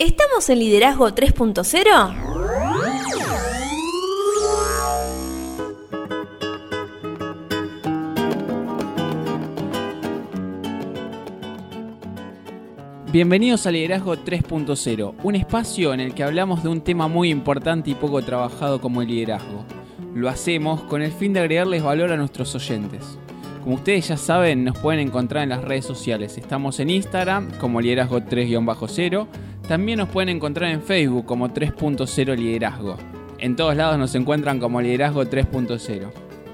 ¿Estamos en Liderazgo 3.0? Bienvenidos a Liderazgo 3.0, un espacio en el que hablamos de un tema muy importante y poco trabajado como el liderazgo. Lo hacemos con el fin de agregarles valor a nuestros oyentes. Como ustedes ya saben, nos pueden encontrar en las redes sociales. Estamos en Instagram como liderazgo 3-0. También nos pueden encontrar en Facebook como 3.0 liderazgo. En todos lados nos encuentran como liderazgo 3.0.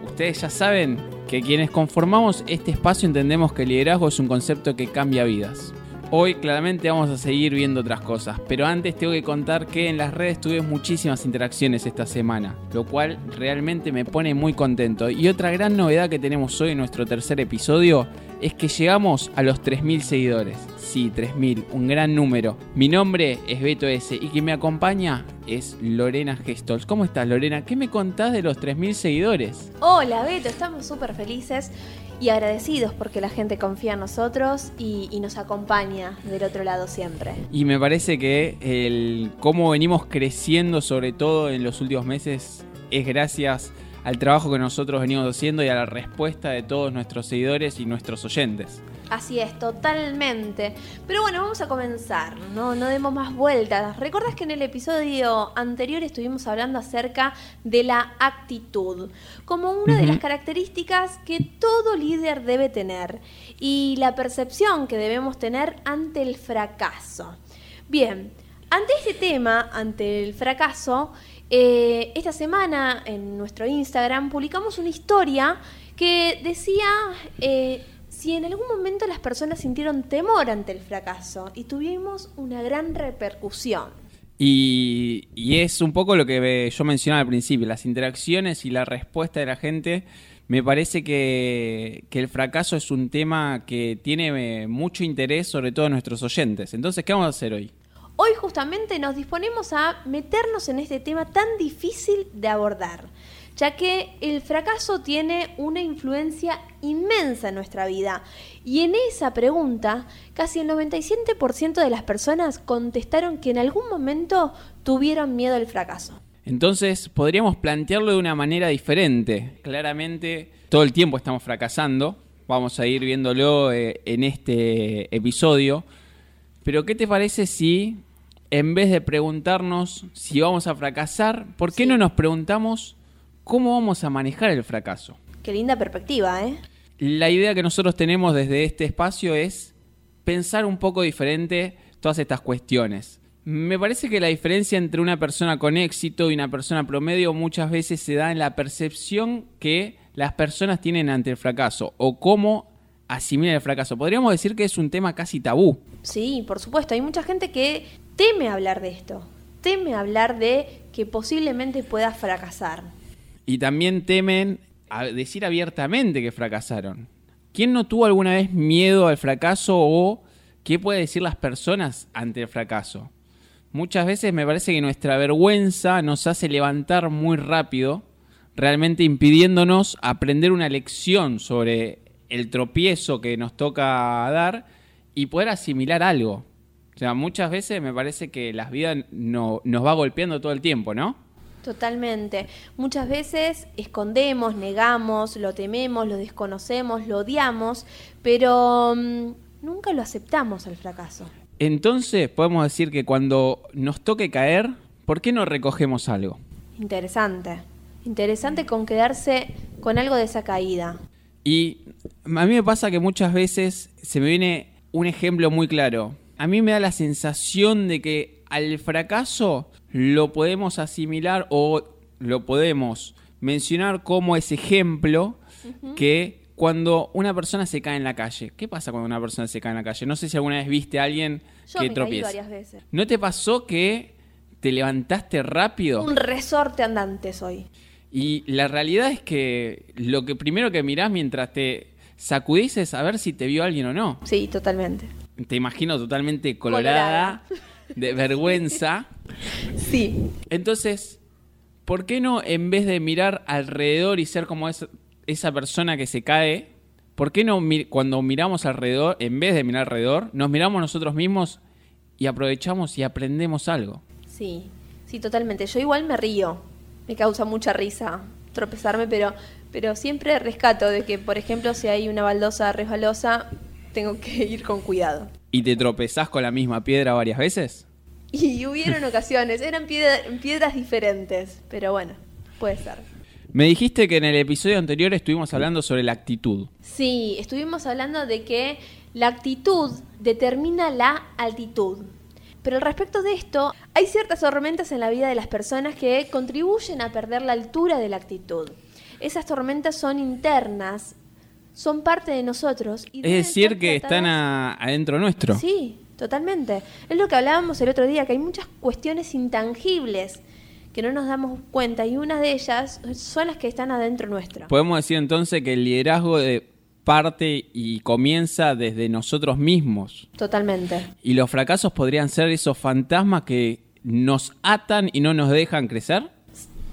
Ustedes ya saben que quienes conformamos este espacio entendemos que el liderazgo es un concepto que cambia vidas. Hoy claramente vamos a seguir viendo otras cosas, pero antes tengo que contar que en las redes tuve muchísimas interacciones esta semana, lo cual realmente me pone muy contento. Y otra gran novedad que tenemos hoy en nuestro tercer episodio es que llegamos a los 3.000 seguidores. Sí, 3.000, un gran número. Mi nombre es Beto S y quien me acompaña es Lorena Gestols. ¿Cómo estás Lorena? ¿Qué me contás de los 3.000 seguidores? Hola Beto, estamos súper felices y agradecidos porque la gente confía en nosotros y, nos acompaña del otro lado siempre. Y me parece que el cómo venimos creciendo, sobre todo en los últimos meses, es gracias al trabajo que nosotros venimos haciendo y a la respuesta de todos nuestros seguidores y nuestros oyentes. Así es, totalmente. Pero bueno, vamos a comenzar, no, no demos más vueltas. ¿Recuerdas que en el episodio anterior estuvimos hablando acerca de la actitud como una de las características que todo líder debe tener y la percepción que debemos tener ante el fracaso? Bien, ante este tema, ante el fracaso, eh, esta semana en nuestro Instagram publicamos una historia que decía eh, si en algún momento las personas sintieron temor ante el fracaso y tuvimos una gran repercusión. Y, y es un poco lo que yo mencionaba al principio, las interacciones y la respuesta de la gente. Me parece que, que, el fracaso es un tema que tiene mucho interés, sobre todo en nuestros oyentes. Entonces, ¿qué vamos a hacer hoy? Hoy justamente nos disponemos a meternos en este tema tan difícil de abordar, ya que el fracaso tiene una influencia inmensa en nuestra vida. Y en esa pregunta, casi el 97% de las personas contestaron que en algún momento tuvieron miedo al fracaso. Entonces podríamos plantearlo de una manera diferente. Claramente todo el tiempo estamos fracasando, vamos a ir viéndolo eh, en este episodio. Pero ¿qué te parece si en vez de preguntarnos si vamos a fracasar, ¿por qué sí. no nos preguntamos cómo vamos a manejar el fracaso? Qué linda perspectiva, ¿eh? La idea que nosotros tenemos desde este espacio es pensar un poco diferente todas estas cuestiones. Me parece que la diferencia entre una persona con éxito y una persona promedio muchas veces se da en la percepción que las personas tienen ante el fracaso o cómo asimilan el fracaso. Podríamos decir que es un tema casi tabú. Sí, por supuesto. Hay mucha gente que teme hablar de esto, teme hablar de que posiblemente pueda fracasar. Y también temen decir abiertamente que fracasaron. ¿Quién no tuvo alguna vez miedo al fracaso o qué puede decir las personas ante el fracaso? Muchas veces me parece que nuestra vergüenza nos hace levantar muy rápido, realmente impidiéndonos aprender una lección sobre el tropiezo que nos toca dar y poder asimilar algo. O sea, muchas veces me parece que las vidas no, nos va golpeando todo el tiempo, ¿no? Totalmente. Muchas veces escondemos, negamos, lo tememos, lo desconocemos, lo odiamos, pero um, nunca lo aceptamos al fracaso. Entonces podemos decir que cuando nos toque caer, ¿por qué no recogemos algo? Interesante. Interesante con quedarse con algo de esa caída. Y a mí me pasa que muchas veces se me viene un ejemplo muy claro. A mí me da la sensación de que al fracaso lo podemos asimilar o lo podemos mencionar como ese ejemplo uh -huh. que cuando una persona se cae en la calle. ¿Qué pasa cuando una persona se cae en la calle? No sé si alguna vez viste a alguien Yo que me tropieza. Caí varias veces. ¿No te pasó que te levantaste rápido? Un resorte andante soy. Y la realidad es que lo que primero que mirás mientras te sacudís es a ver si te vio alguien o no. Sí, totalmente. Te imagino totalmente colorada, colorada. de vergüenza. Sí. Entonces, ¿por qué no en vez de mirar alrededor y ser como es, esa persona que se cae, ¿por qué no cuando miramos alrededor, en vez de mirar alrededor, nos miramos nosotros mismos y aprovechamos y aprendemos algo. Sí, sí, totalmente. Yo igual me río, me causa mucha risa tropezarme, pero, pero siempre rescato de que, por ejemplo, si hay una baldosa resbalosa, tengo que ir con cuidado. ¿Y te tropezás con la misma piedra varias veces? Y hubieron ocasiones, eran piedras diferentes, pero bueno, puede ser. Me dijiste que en el episodio anterior estuvimos hablando sobre la actitud. Sí, estuvimos hablando de que la actitud determina la altitud. Pero al respecto de esto, hay ciertas tormentas en la vida de las personas que contribuyen a perder la altura de la actitud. Esas tormentas son internas, son parte de nosotros. es decir, que están adentro nuestro. Sí, totalmente. Es lo que hablábamos el otro día, que hay muchas cuestiones intangibles que no nos damos cuenta y una de ellas son las que están adentro nuestro. Podemos decir entonces que el liderazgo de parte y comienza desde nosotros mismos. Totalmente. ¿Y los fracasos podrían ser esos fantasmas que nos atan y no nos dejan crecer?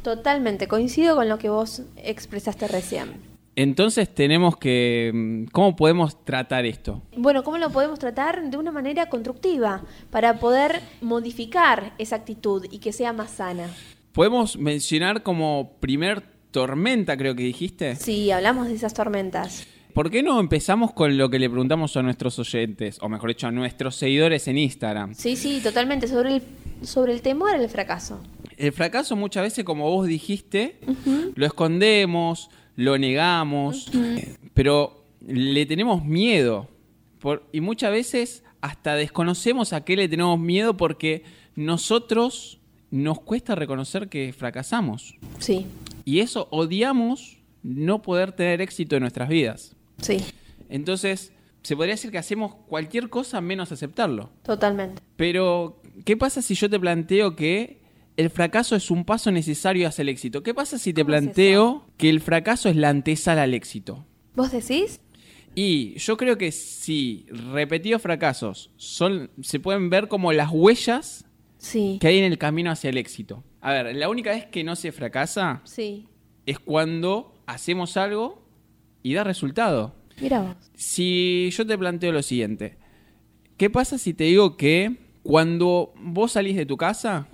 Totalmente, coincido con lo que vos expresaste recién. Entonces tenemos que... Mm, ¿Cómo podemos tratar esto? Bueno, ¿cómo lo podemos tratar? De una manera constructiva, para poder modificar esa actitud y que sea más sana. Podemos mencionar como primer tormenta, creo que dijiste. Sí, hablamos de esas tormentas. ¿Por qué no empezamos con lo que le preguntamos a nuestros oyentes, o mejor dicho, a nuestros seguidores en Instagram? Sí, sí, totalmente, sobre el, sobre el temor al fracaso. El fracaso muchas veces, como vos dijiste, lo escondemos, lo negamos, pero le tenemos miedo. y muchas veces hasta desconocemos a qué le tenemos miedo porque nosotros nos cuesta reconocer que fracasamos. Sí. Y eso odiamos no poder tener éxito en nuestras vidas. Sí. Entonces, se podría decir que hacemos cualquier cosa menos aceptarlo. Totalmente. Pero, ¿qué pasa si yo te planteo que el fracaso es un paso necesario hacia el éxito. ¿Qué pasa si te planteo que el fracaso es la antesala al éxito? ¿Vos decís? Y yo creo que si repetidos fracasos son, se pueden ver como las huellas que hay en el camino hacia el éxito. A ver, la única vez que no se fracasa sí. es cuando hacemos algo y da resultado. Mira vos. Si yo te planteo lo siguiente, ¿qué pasa si te digo que cuando vos salís de tu casa,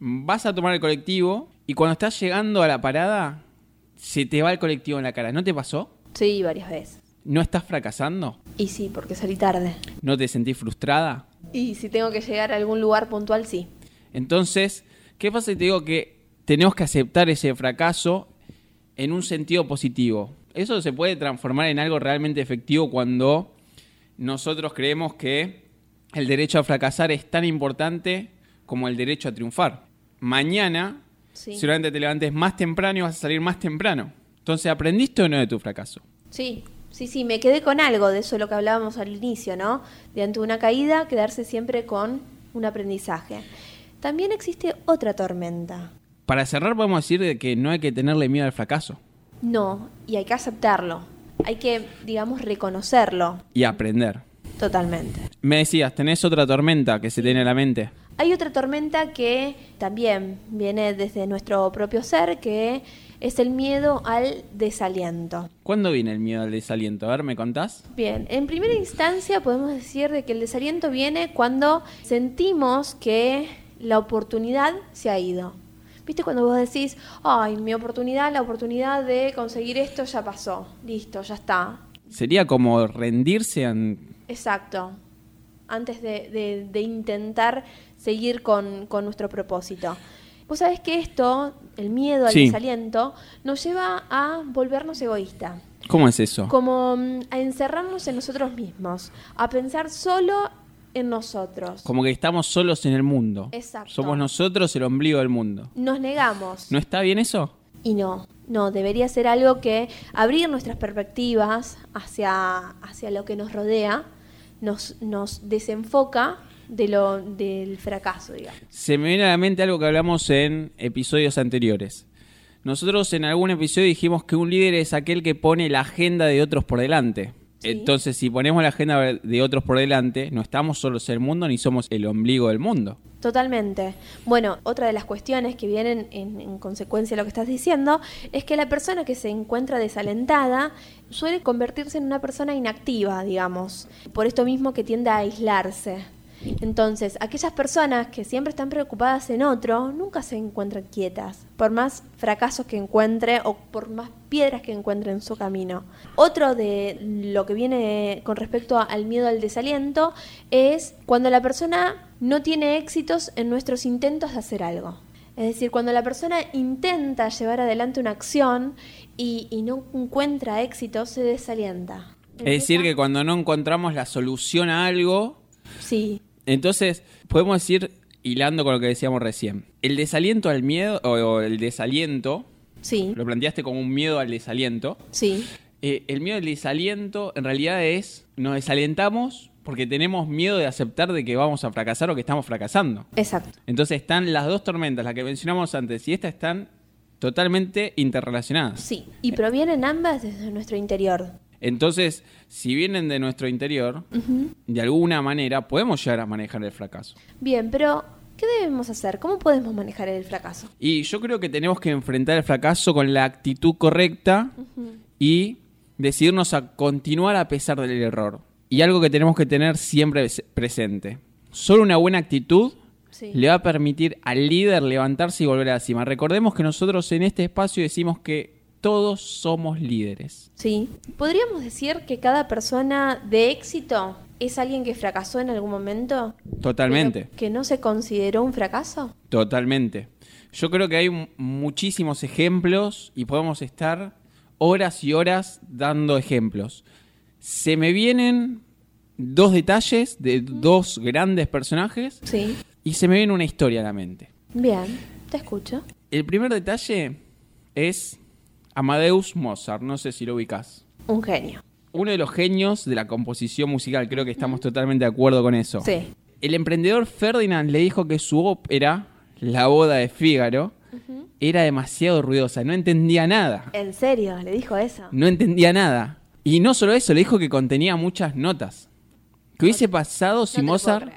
vas a tomar el colectivo y cuando estás llegando a la parada, se te va el colectivo en la cara. ¿No te pasó? Sí, varias veces. ¿No estás fracasando? Y sí, porque salí tarde. ¿No te sentís frustrada? Y si tengo que llegar a algún lugar puntual, sí. Entonces, ¿qué pasa si te digo que tenemos que aceptar ese fracaso en un sentido positivo? Eso se puede transformar en algo realmente efectivo cuando nosotros creemos que el derecho a fracasar es tan importante como el derecho a triunfar mañana seguramente te levantes más temprano y vas a salir más temprano. Entonces, ¿aprendiste o no de tu fracaso? Sí, sí, sí, me quedé con algo de eso, lo que hablábamos al inicio, ¿no? De ante una caída, quedarse siempre con un aprendizaje. También existe otra tormenta. Para cerrar, podemos decir que no hay que tenerle miedo al fracaso. No, y hay que aceptarlo. Hay que, digamos, reconocerlo. Y aprender. Totalmente. Me decías, ¿tenés otra tormenta que se tiene en la mente? Hay otra tormenta que también viene desde nuestro propio ser, que es el miedo al desaliento. ¿Cuándo viene el miedo al desaliento? A ver, ¿me contás? Bien, en primera instancia podemos decir de que el desaliento viene cuando sentimos que la oportunidad se ha ido. ¿Viste cuando vos decís, ay, mi oportunidad, la oportunidad de conseguir esto ya pasó, listo, ya está? Sería como rendirse en... Exacto, antes de, intentar seguir con, nuestro propósito. Vos sabés que esto, el miedo al desaliento, nos lleva a volvernos egoístas. ¿Cómo es eso? Como mm, a encerrarnos en nosotros mismos, a pensar solo en nosotros. Como que estamos solos en el mundo. Exacto. Somos nosotros el ombligo del mundo. Nos negamos. ¿No está bien eso? Y no, no, debería ser algo que abrir nuestras perspectivas hacia, hacia lo que nos rodea nos, nos desenfoca de lo, del fracaso, digamos. Se me viene a la mente algo que hablamos en episodios anteriores. Nosotros en algún episodio dijimos que un líder es aquel que pone la agenda de otros por delante. Entonces, si ponemos la agenda de otros por delante, no estamos solos en el mundo ni somos el ombligo del mundo. Totalmente. Bueno, otra de las cuestiones que vienen en, consecuencia de lo que estás diciendo es que la persona que se encuentra desalentada suele convertirse en una persona inactiva, digamos, por esto mismo que tiende a aislarse. Entonces, aquellas personas que siempre están preocupadas en otro, nunca se encuentran quietas, por más fracasos que encuentre o por más piedras que encuentre en su camino. Otro de lo que viene con respecto al miedo al desaliento es cuando la persona no tiene éxitos en nuestros intentos de hacer algo. Es decir, cuando la persona intenta llevar adelante una acción y, y no encuentra éxito, se desalienta. Es decir, que cuando no encontramos la solución a algo, Sí, entonces podemos decir, hilando con lo que decíamos recién, el desaliento al miedo, o, o el desaliento, sí, lo planteaste como un miedo al desaliento, sí, Eh, el miedo al desaliento en realidad es, nos desalentamos porque tenemos miedo de aceptar de que vamos a fracasar o que estamos fracasando. exacto. Entonces están las dos tormentas, las que mencionamos antes, y estas están totalmente interrelacionadas. Sí, y provienen ambas desde nuestro interior. Entonces, si vienen de nuestro interior, de alguna manera podemos llegar a manejar el fracaso. Bien, pero ¿qué debemos hacer? ¿Cómo podemos manejar el fracaso? Y yo creo que tenemos que enfrentar el fracaso con la actitud correcta y decidirnos a continuar a pesar del error. Y algo que tenemos que tener siempre es- presente. Solo una buena actitud Sí. le va a permitir al líder levantarse y volver a la cima. Recordemos que nosotros en este espacio decimos que todos somos líderes. Sí. ¿Podríamos decir que cada persona de éxito es alguien que fracasó en algún momento? Totalmente. ¿Que no se consideró un fracaso? Totalmente. Yo creo que hay mu- muchísimos ejemplos y podemos estar horas y horas dando ejemplos. Se me vienen dos detalles de dos grandes personajes Sí. y se me viene una historia a la mente. Bien, te escucho. El primer detalle es Amadeus Mozart, no sé si lo ubicás. Un genio. Uno de los genios de la composición musical, creo que estamos totalmente de acuerdo con eso. Sí. El emprendedor Ferdinand le dijo que su ópera, La boda de Fígaro, era demasiado ruidosa, no entendía nada. ¿En serio? ¿Le dijo eso? No entendía nada. Y no solo eso, le dijo que contenía muchas notas. ¿Qué hubiese pasado si Mozart...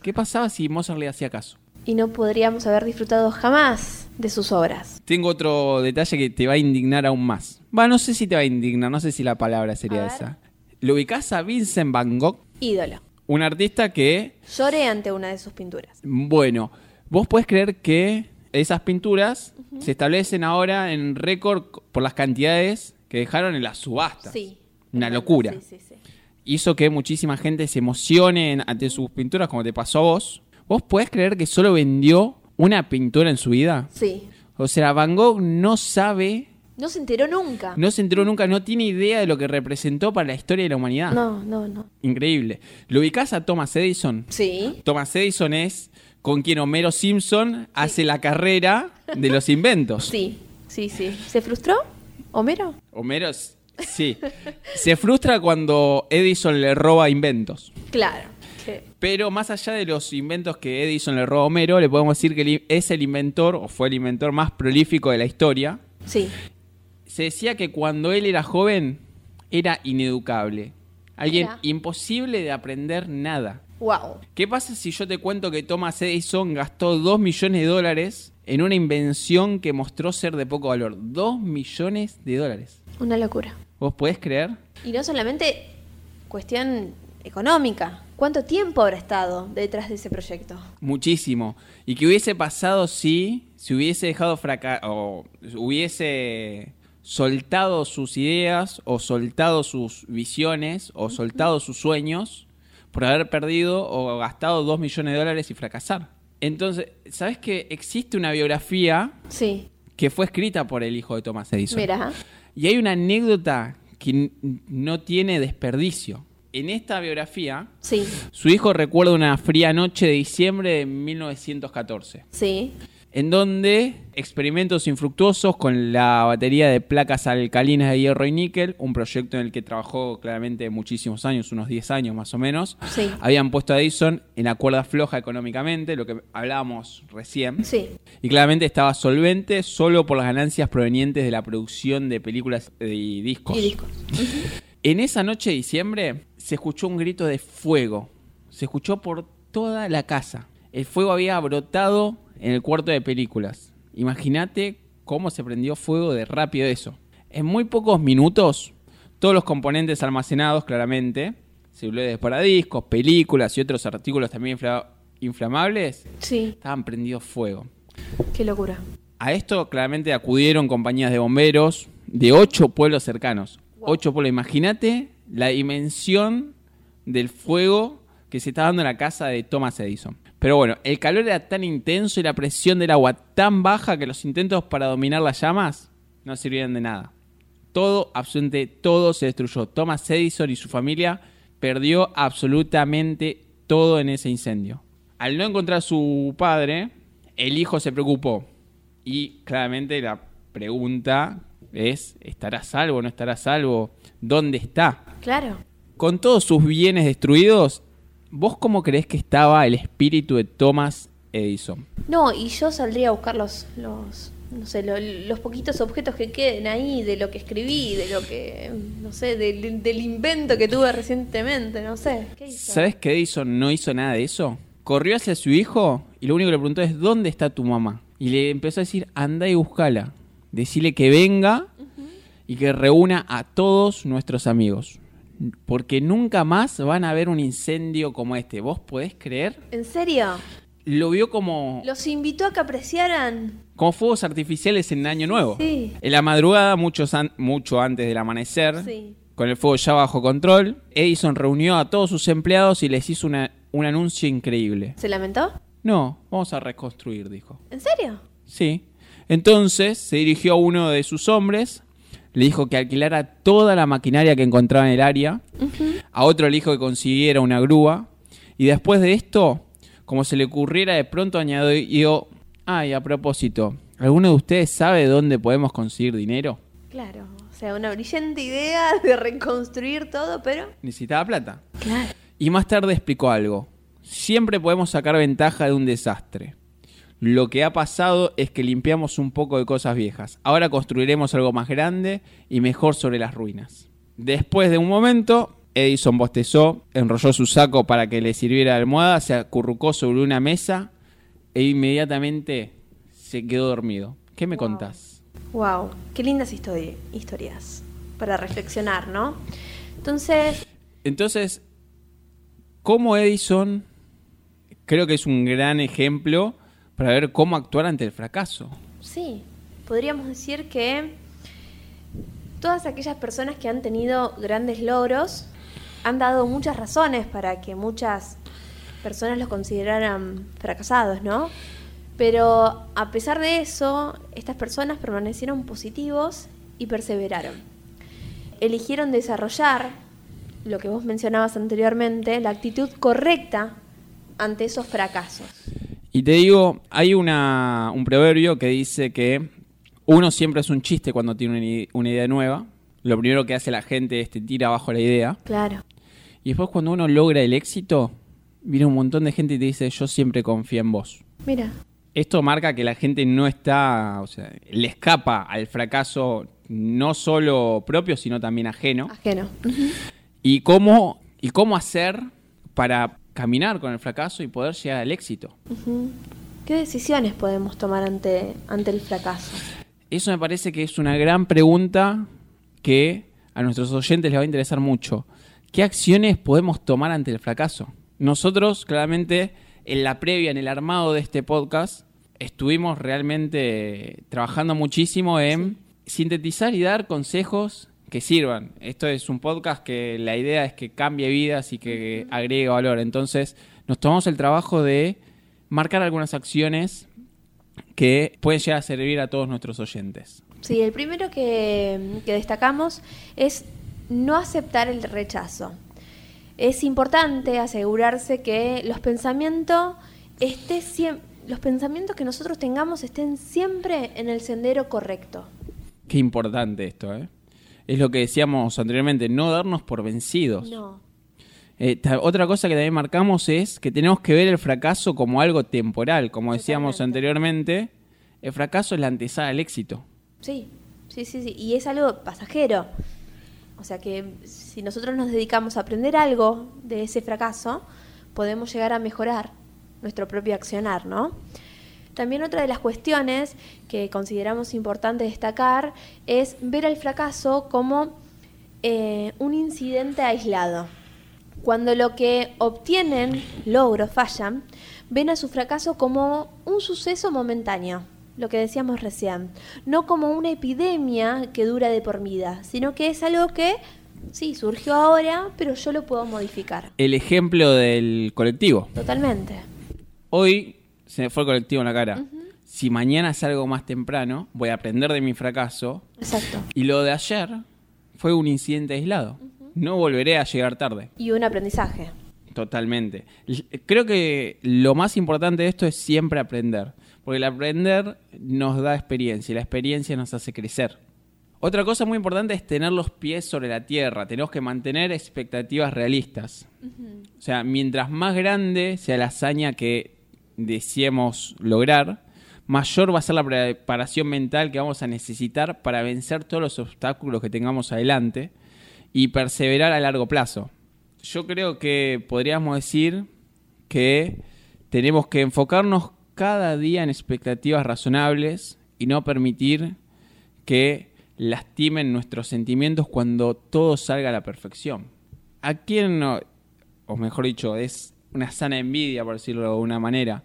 ¿Qué pasaba si Mozart le hacía caso? Y no podríamos haber disfrutado jamás de sus obras. Tengo otro detalle que te va a indignar aún más. Va, no sé si te va a indignar, no sé si la palabra sería esa. ¿Lo ubicás a Vincent Van Gogh? Ídolo. Un artista que Lloré ante una de sus pinturas. Bueno, vos podés creer que esas pinturas se establecen ahora en récord por las cantidades que dejaron en las subastas. Sí. Una locura. Sí, sí, sí. Hizo que muchísima gente se emocione ante sus pinturas, como te pasó a vos. ¿Vos podés creer que solo vendió una pintura en su vida? Sí. O sea, Van Gogh no sabe, No se enteró nunca. no se enteró nunca, no tiene idea de lo que representó para la historia de la humanidad. No, no, no. Increíble. ¿Lo ubicás a Thomas Edison? Sí. Thomas Edison es con quien Homero Simpson hace la carrera de los inventos. Sí, sí, sí. ¿Se frustró? ¿Homero? Homero, sí. Se frustra cuando Edison le roba inventos. Claro. Sí. Pero más allá de los inventos que Edison le roba a Homero, le podemos decir que es el inventor, o fue el inventor más prolífico de la historia. Sí. Se decía que cuando él era joven, era ineducable. Alguien imposible de aprender nada. Wow. ¿Qué pasa si yo te cuento que Thomas Edison gastó 2 millones de dólares en una invención que mostró ser de poco valor? 2 millones de dólares. Una locura. ¿Vos podés creer? Y no solamente cuestión económica. ¿Cuánto tiempo habrá estado detrás de ese proyecto? Muchísimo. ¿Y qué hubiese pasado si se hubiese dejado fracasar o hubiese soltado sus ideas o soltado sus visiones o soltado sus sueños por haber perdido o gastado 2 millones de dólares y fracasar? Entonces, ¿sabes que existe una biografía Sí. que fue escrita por el hijo de Thomas Edison? Mira. Y hay una anécdota que no tiene desperdicio. En esta biografía, Sí. su hijo recuerda una fría noche de diciembre de 1914, Sí. en donde experimentos infructuosos con la batería de placas alcalinas de hierro y níquel, un proyecto en el que trabajó claramente muchísimos años, unos 10 años más o menos, Sí. habían puesto a Edison en la cuerda floja económicamente, lo que hablábamos recién. Sí. Y claramente estaba solvente solo por las ganancias provenientes de la producción de películas y discos. Y discos. En esa noche de diciembre se escuchó un grito de fuego. Se escuchó por toda la casa. El fuego había brotado en el cuarto de películas. Imagínate cómo se prendió fuego de rápido eso. En muy pocos minutos, todos los componentes almacenados, claramente, celulares para discos, películas y otros artículos también infla- inflamables, Sí, estaban prendidos fuego. qué locura. A esto claramente acudieron compañías de bomberos de ocho pueblos cercanos. Wow. Ocho pueblos. Imagínate la dimensión del fuego que se está dando en la casa de Thomas Edison. Pero bueno, el calor era tan intenso y la presión del agua tan baja que los intentos para dominar las llamas no sirvieron de nada. Todo, absolutamente todo se destruyó. Thomas Edison y su familia perdió absolutamente todo en ese incendio. Al no encontrar a su padre, el hijo se preocupó. Y claramente la pregunta es, ¿estará a salvo no estará salvo? ¿Dónde está? Claro. Con todos sus bienes destruidos, ¿vos cómo crees que estaba el espíritu de Thomas Edison? No, y yo saldría a buscar los, los no sé, lo- los poquitos objetos que queden ahí de lo que escribí, de lo que, no sé, del, del invento que tuve recientemente, no sé. ¿Qué hizo? ¿Sabes que Edison no hizo nada de eso? Corrió hacia su hijo y lo único que le preguntó es ¿dónde está tu mamá? Y le empezó a decir, anda y buscala. Decile que venga y que reúna a todos nuestros amigos. Porque nunca más van a ver un incendio como este. ¿Vos podés creer? ¿En serio? Lo vio como, ¿Los invitó a que apreciaran? como fuegos artificiales en Año Nuevo. Sí. En la madrugada, muchos an- mucho antes del amanecer, Sí. con el fuego ya bajo control, Edison reunió a todos sus empleados y les hizo una- un anuncio increíble. ¿Se lamentó? No, vamos a reconstruir, dijo. ¿En serio? Sí. Entonces se dirigió a uno de sus hombres, le dijo que alquilara toda la maquinaria que encontraba en el área, a otro le dijo que consiguiera una grúa, y después de esto, como se le ocurriera de pronto añadió, ay, a propósito, ¿alguno de ustedes sabe dónde podemos conseguir dinero? Claro. O sea, una brillante idea de reconstruir todo, pero... Necesitaba plata. Claro. Y más tarde explicó algo. Siempre podemos sacar ventaja de un desastre. Lo que ha pasado es que limpiamos un poco de cosas viejas. Ahora construiremos algo más grande y mejor sobre las ruinas. Después de un momento, Edison bostezó, enrolló su saco para que le sirviera de almohada, se acurrucó sobre una mesa e inmediatamente se quedó dormido. ¿Qué me Wow. contás? Wow, qué lindas histori- historias para reflexionar, ¿no? Entonces, Entonces, ¿cómo Edison creo que es un gran ejemplo para ver cómo actuar ante el fracaso? sí, podríamos decir que todas aquellas personas que han tenido grandes logros han dado muchas razones para que muchas personas los consideraran fracasados, ¿no? Pero a pesar de eso, estas personas permanecieron positivos y perseveraron. Eligieron desarrollar lo que vos mencionabas anteriormente, la actitud correcta ante esos fracasos. Y te digo, hay una, un proverbio que dice que uno siempre es un chiste cuando tiene una idea nueva. Lo primero que hace la gente es te tira abajo la idea. Claro, Y después cuando uno logra el éxito, viene un montón de gente y te dice, yo siempre confío en vos. mira, Esto marca que la gente no está, o sea, le escapa al fracaso no solo propio, sino también ajeno. ajeno. Y cómo, y cómo hacer para caminar con el fracaso y poder llegar al éxito. ¿Qué decisiones podemos tomar ante, ante el fracaso? Eso me parece que es una gran pregunta que a nuestros oyentes les va a interesar mucho. ¿Qué acciones podemos tomar ante el fracaso? Nosotros, claramente, en la previa, en el armado de este podcast, estuvimos realmente trabajando muchísimo en sintetizar y dar consejos que sirvan. Esto es un podcast que la idea es que cambie vidas y que agregue valor. Entonces, nos tomamos el trabajo de marcar algunas acciones que pueden llegar a servir a todos nuestros oyentes. Sí, el primero que, que destacamos es no aceptar el rechazo. Es importante asegurarse que los pensamientos esté siem- los pensamientos que nosotros tengamos estén siempre en el sendero correcto. Qué importante esto, ¿eh? Es lo que decíamos anteriormente, no darnos por vencidos. No. Eh, otra cosa que también marcamos es que tenemos que ver el fracaso como algo temporal. Como decíamos Totalmente. anteriormente, el fracaso es la antesala al éxito. Sí, sí, sí, sí. Y es algo pasajero. O sea que si nosotros nos dedicamos a aprender algo de ese fracaso, podemos llegar a mejorar nuestro propio accionar, ¿no? También otra de las cuestiones que consideramos importante destacar es ver el fracaso como eh, un incidente aislado. Cuando lo que obtienen, logro, fallan, ven a su fracaso como un suceso momentáneo, lo que decíamos recién, no como una epidemia que dura de por vida, sino que es algo que sí, surgió ahora, pero yo lo puedo modificar. El ejemplo del colectivo. Totalmente. Hoy se me fue el colectivo en la cara. Si mañana salgo más temprano, voy a aprender de mi fracaso. Exacto. Y lo de ayer fue un incidente aislado. No volveré a llegar tarde. Y un aprendizaje. Totalmente. Creo que lo más importante de esto es siempre aprender. Porque el aprender nos da experiencia y la experiencia nos hace crecer. Otra cosa muy importante es tener los pies sobre la tierra. Tenemos que mantener expectativas realistas. O sea, mientras más grande sea la hazaña que deseemos lograr, mayor va a ser la preparación mental que vamos a necesitar para vencer todos los obstáculos que tengamos adelante y perseverar a largo plazo. Yo creo que podríamos decir que tenemos que enfocarnos cada día en expectativas razonables y no permitir que lastimen nuestros sentimientos cuando todo salga a la perfección. ¿A quién no, o mejor dicho, es una sana envidia, por decirlo de alguna manera?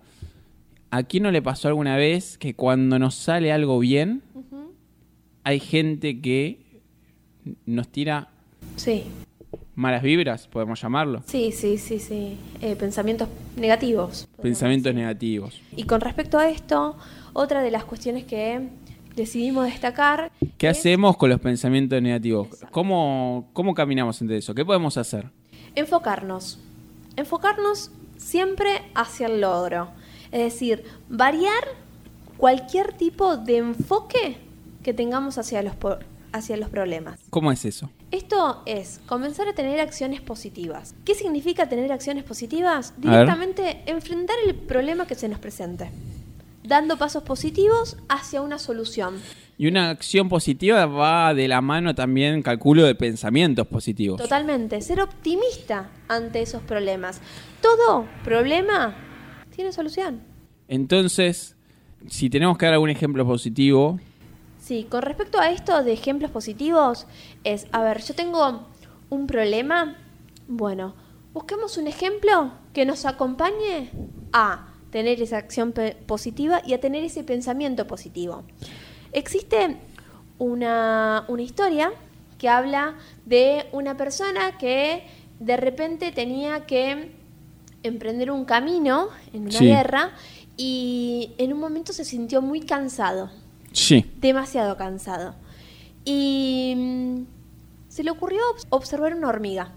¿A quién no le pasó alguna vez que cuando nos sale algo bien, hay gente que nos tira Sí, malas vibras, podemos llamarlo? sí, sí, sí, sí. Eh, pensamientos negativos. Pensamientos decir. negativos. Y con respecto a esto, otra de las cuestiones que decidimos destacar. ¿Qué es hacemos con los pensamientos negativos? Exacto. ¿Cómo, ¿Cómo caminamos entre eso? ¿Qué podemos hacer? Enfocarnos. Enfocarnos siempre hacia el logro. Es decir, variar cualquier tipo de enfoque que tengamos hacia los, hacia los problemas. ¿Cómo es eso? Esto es comenzar a tener acciones positivas. ¿Qué significa tener acciones positivas? Directamente enfrentar el problema que se nos presente, dando pasos positivos hacia una solución. Y una acción positiva va de la mano también, calculo, de pensamientos positivos. Totalmente, ser optimista ante esos problemas. Todo problema tiene solución. Entonces, si tenemos que dar algún ejemplo positivo, Sí, con respecto a esto de ejemplos positivos, es, a ver, yo tengo un problema, bueno, busquemos un ejemplo que nos acompañe a tener esa acción positiva y a tener ese pensamiento positivo. Existe una, una historia que habla de una persona que de repente tenía que emprender un camino en una Sí. guerra y en un momento se sintió muy cansado sí. demasiado cansado. Y mm, se le ocurrió obs- observar una hormiga.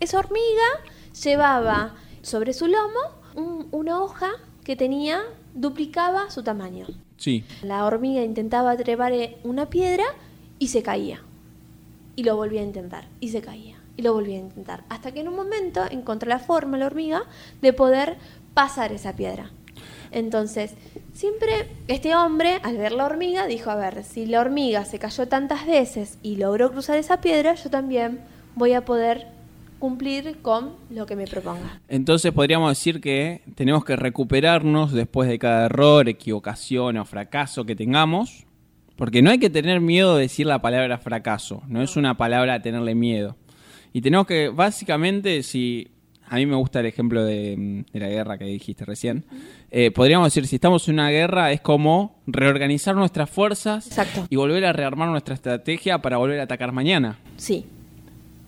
Esa hormiga llevaba sobre su lomo un- una hoja que tenía, duplicaba su tamaño. Sí. La hormiga intentaba trepar eh, una piedra y se caía. Y lo volvía a intentar. Y se caía. Y lo volvía a intentar. Hasta que en un momento encontró la forma, la hormiga, de poder pasar esa piedra. Entonces, siempre este hombre, al ver la hormiga, dijo, a ver, si la hormiga se cayó tantas veces y logró cruzar esa piedra, yo también voy a poder cumplir con lo que me proponga. Entonces podríamos decir que tenemos que recuperarnos después de cada error, equivocación o fracaso que tengamos. Porque no hay que tener miedo de decir la palabra fracaso. No es una palabra a tenerle miedo. Y tenemos que, básicamente, si... A mí me gusta el ejemplo de, mm, de la guerra que dijiste recién. Eh, podríamos decir, si estamos en una guerra, es como reorganizar nuestras fuerzas Exacto. y volver a rearmar nuestra estrategia para volver a atacar mañana. Sí,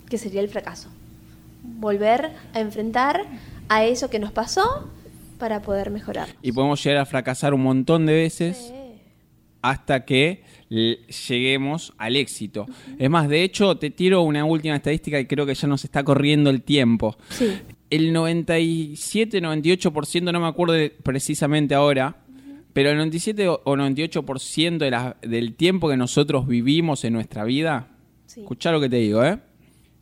que sería el fracaso. Volver a enfrentar a eso que nos pasó para poder mejorar. Y podemos llegar a fracasar un montón de veces hasta que lleguemos al éxito. Es más, de hecho, te tiro una última estadística y creo que ya nos está corriendo el tiempo. Sí, El 97-98%, no me acuerdo precisamente ahora, pero el 97 o 98% de la- del tiempo que nosotros vivimos en nuestra vida, sí. escuchá lo que te digo, ¿eh?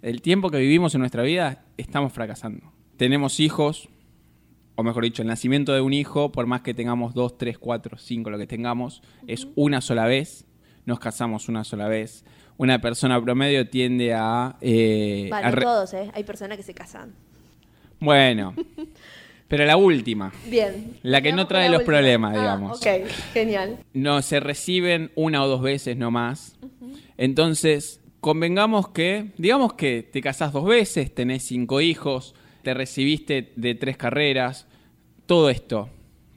El tiempo que vivimos en nuestra vida, estamos fracasando. Tenemos hijos, o mejor dicho, el nacimiento de un hijo, por más que tengamos dos, tres, cuatro, cinco, lo que tengamos, es una sola vez. Nos casamos una sola vez. Una persona promedio tiende a... eh, Vale, a re- todos, ¿eh? Hay personas que se casan. Bueno, pero la última. Bien. La que no trae los última. problemas, Ah, digamos. ok, genial. No, se reciben una o dos veces no más. Entonces, convengamos que, digamos que te casás dos veces, tenés cinco hijos, te recibiste de tres carreras, todo esto.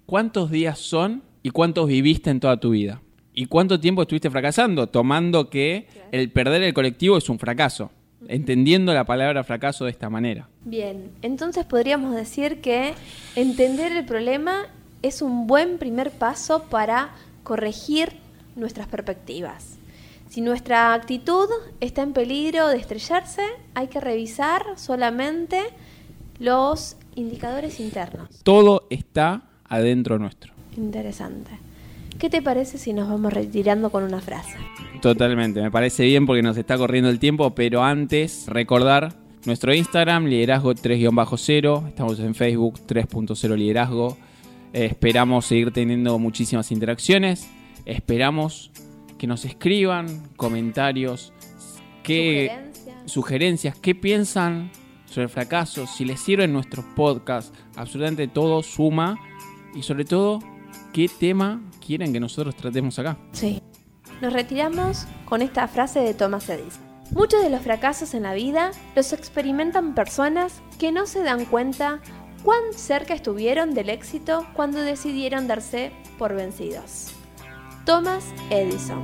¿Cuántos días son y cuántos viviste en toda tu vida? ¿Y cuánto tiempo estuviste fracasando? Tomando que el perder el colectivo es un fracaso, entendiendo la palabra fracaso de esta manera. Bien, entonces podríamos decir que entender el problema es un buen primer paso para corregir nuestras perspectivas. Si nuestra actitud está en peligro de estrellarse, hay que revisar solamente los indicadores internos. Todo está adentro nuestro. Interesante. ¿Qué te parece si nos vamos retirando con una frase? Totalmente, me parece bien porque nos está corriendo el tiempo, pero antes recordar nuestro Instagram, liderazgo 3-0, estamos en Facebook 3.0 liderazgo. Eh, esperamos seguir teniendo muchísimas interacciones. Esperamos que nos escriban comentarios, qué Sugerencias. sugerencias, qué piensan sobre el fracaso, si les sirven nuestros podcasts, absolutamente todo suma y sobre todo qué tema quieren que nosotros tratemos acá. Sí. Nos retiramos con esta frase de Thomas Edison. Muchos de los fracasos en la vida los experimentan personas que no se dan cuenta cuán cerca estuvieron del éxito cuando decidieron darse por vencidos. Thomas Edison.